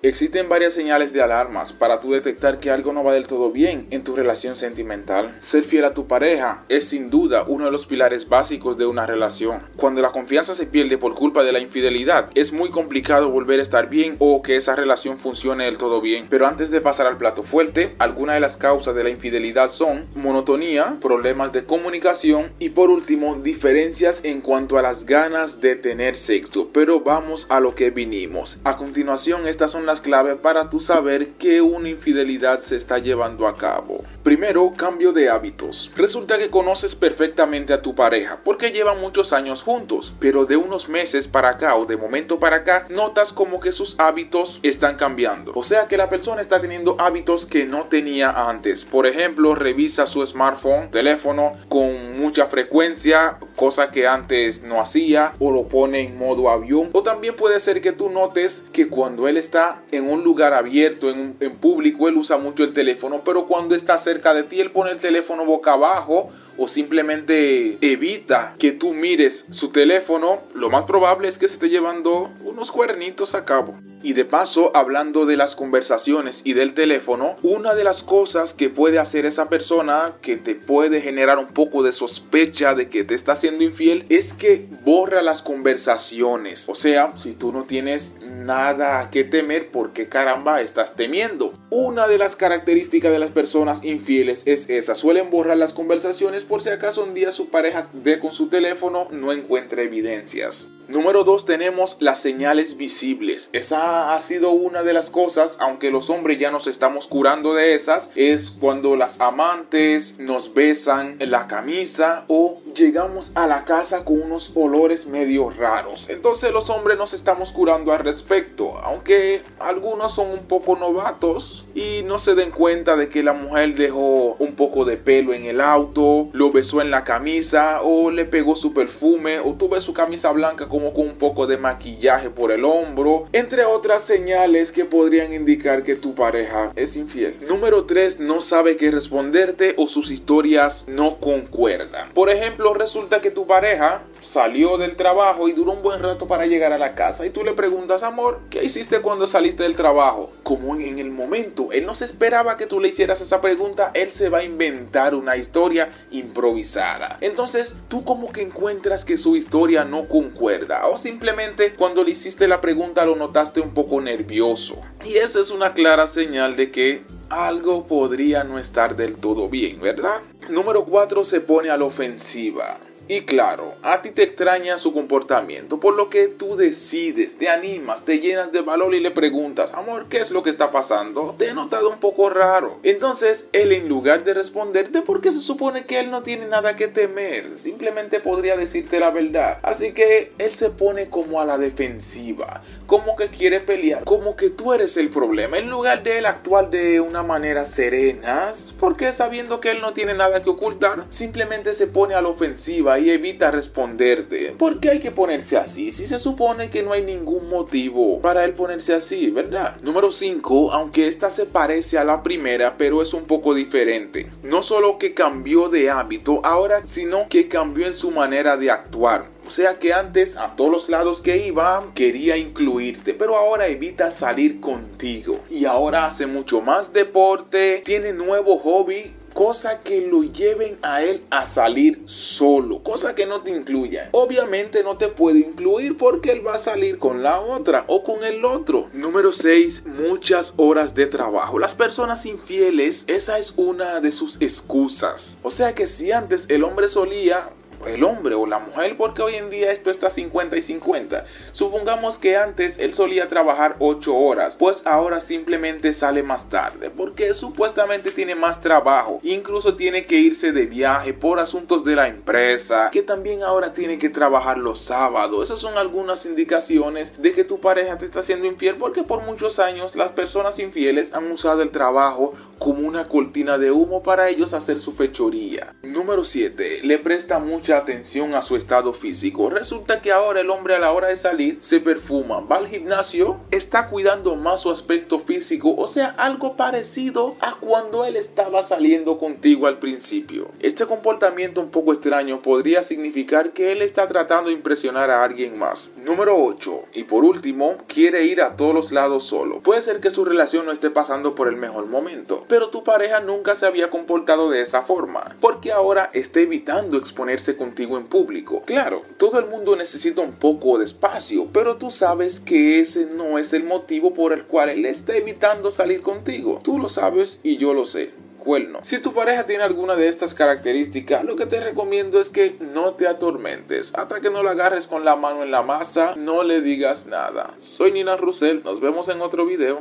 Existen varias señales de alarmas para tú detectar que algo no va del todo bien en tu relación sentimental. Ser fiel a tu pareja es sin duda uno de los pilares básicos de una relación. Cuando la confianza se pierde por culpa de la infidelidad, es muy complicado volver a estar bien o que esa relación funcione del todo bien. Pero antes de pasar al plato fuerte, algunas de las causas de la infidelidad son monotonía, problemas de comunicación y por último diferencias en cuanto a las ganas de tener sexo. Pero vamos a lo que vinimos. A continuación, estas son las claves para tú saber que una infidelidad se está llevando a cabo. Primero, cambio de hábitos. Resulta que conoces perfectamente a tu pareja porque llevan muchos años juntos, pero de unos meses para acá o de momento para acá notas como que sus hábitos están cambiando. O sea que la persona está teniendo hábitos que no tenía antes. Por ejemplo, revisa su smartphone, teléfono con mucha frecuencia, cosa que antes no hacía, o lo pone en modo avión. O también puede ser que tú notes que cuando él está en un lugar abierto, en, público, él usa mucho el teléfono, pero cuando está cerca de ti, él pone el teléfono boca abajo o simplemente evita que tú mires su teléfono, lo más probable es que se esté llevando unos cuernitos a cabo. Y de paso, hablando de las conversaciones y del teléfono, una de las cosas que puede hacer esa persona que te puede generar un poco de sospecha de que te está infiel es que borra las conversaciones. O sea, si tú no tienes nada que temer, ¿por qué caramba estás temiendo? Una de las características de las personas infieles es esa. Suelen borrar las conversaciones por si acaso un día su pareja ve con su teléfono no encuentra evidencias. Número 2 tenemos las señales visibles. Esa ha sido una de las cosas, aunque los hombres ya nos estamos curando de esas, es cuando las amantes nos besan la camisa o llegamos a la casa con unos olores medio raros. Entonces los hombres nos estamos curando al respecto, aunque algunos son un poco novatos y no se den cuenta de que la mujer dejó un poco de pelo en el auto, lo besó en la camisa o le pegó su perfume o tuve su camisa blanca como con un poco de maquillaje por el hombro, entre otras señales que podrían indicar que tu pareja es infiel. Número 3, no sabe qué responderte o sus historias no concuerdan. Por ejemplo, resulta que tu pareja salió del trabajo y duró un buen rato para llegar a la casa y tú le preguntas, amor, ¿qué hiciste cuando saliste del trabajo? Como en el momento, él no se esperaba que tú le hicieras esa pregunta, él se va a inventar una historia improvisada. Entonces, tú como que encuentras que su historia no concuerda o simplemente cuando le hiciste la pregunta lo notaste un poco nervioso. Y esa es una clara señal de que algo podría no estar del todo bien, ¿verdad? Número 4 se pone a la ofensiva. Y claro, a ti te extraña su comportamiento, por lo que tú decides, te animas, te llenas de valor y le preguntas, amor, ¿qué es lo que está pasando? Te he notado un poco raro. Entonces, él en lugar de responderte, porque se supone que él no tiene nada que temer, simplemente podría decirte la verdad. Así que él se pone como a la defensiva, como que quiere pelear, como que tú eres el problema, en lugar de él actuar de una manera serena, porque sabiendo que él no tiene nada que ocultar, simplemente se pone a la ofensiva y evita responderte. ¿Por qué hay que ponerse así? Si se supone que no hay ningún motivo para él ponerse así, ¿verdad? Número 5, aunque esta se parece a la primera, pero es un poco diferente. No solo que cambió de hábito ahora, sino que cambió en su manera de actuar. O sea que antes a todos los lados que iba quería incluirte, pero ahora evita salir contigo. Y ahora hace mucho más deporte, tiene nuevo hobby cosa que lo lleven a él a salir solo, cosa que no te incluya. Obviamente no te puede incluir porque él va a salir con la otra o con el otro. Número 6, muchas horas de trabajo. Las personas infieles, esa es una de sus excusas. O sea que si antes el hombre solía el hombre o la mujer, porque hoy en día esto está 50 y 50. Supongamos que antes él solía trabajar 8 horas, pues ahora simplemente sale más tarde, porque supuestamente tiene más trabajo, incluso tiene que irse de viaje por asuntos de la empresa, que también ahora tiene que trabajar los sábados. Esas son algunas indicaciones de que tu pareja te está haciendo infiel, porque por muchos años las personas infieles han usado el trabajo como una cortina de humo para ellos hacer su fechoría. Número 7. Le presta mucho atención a su estado físico. Resulta que ahora el hombre a la hora de salir se perfuma, va al gimnasio, está cuidando más su aspecto físico, o sea, algo parecido a cuando él estaba saliendo contigo al principio. Este comportamiento un poco extraño podría significar que él está tratando de impresionar a alguien más. Número 8. Y por último, quiere ir a todos los lados solo. Puede ser que su relación no esté pasando por el mejor momento, pero tu pareja nunca se había comportado de esa forma, porque ahora está evitando exponerse contigo en público. Claro, todo el mundo necesita un poco de espacio, pero tú sabes que ese no es el motivo por el cual él está evitando salir contigo. Tú lo sabes y yo lo sé. Cuerno. Si tu pareja tiene alguna de estas características, lo que te recomiendo es que no te atormentes. Hasta que no la agarres con la mano en la masa, no le digas nada. Soy Nina Russell, nos vemos en otro video.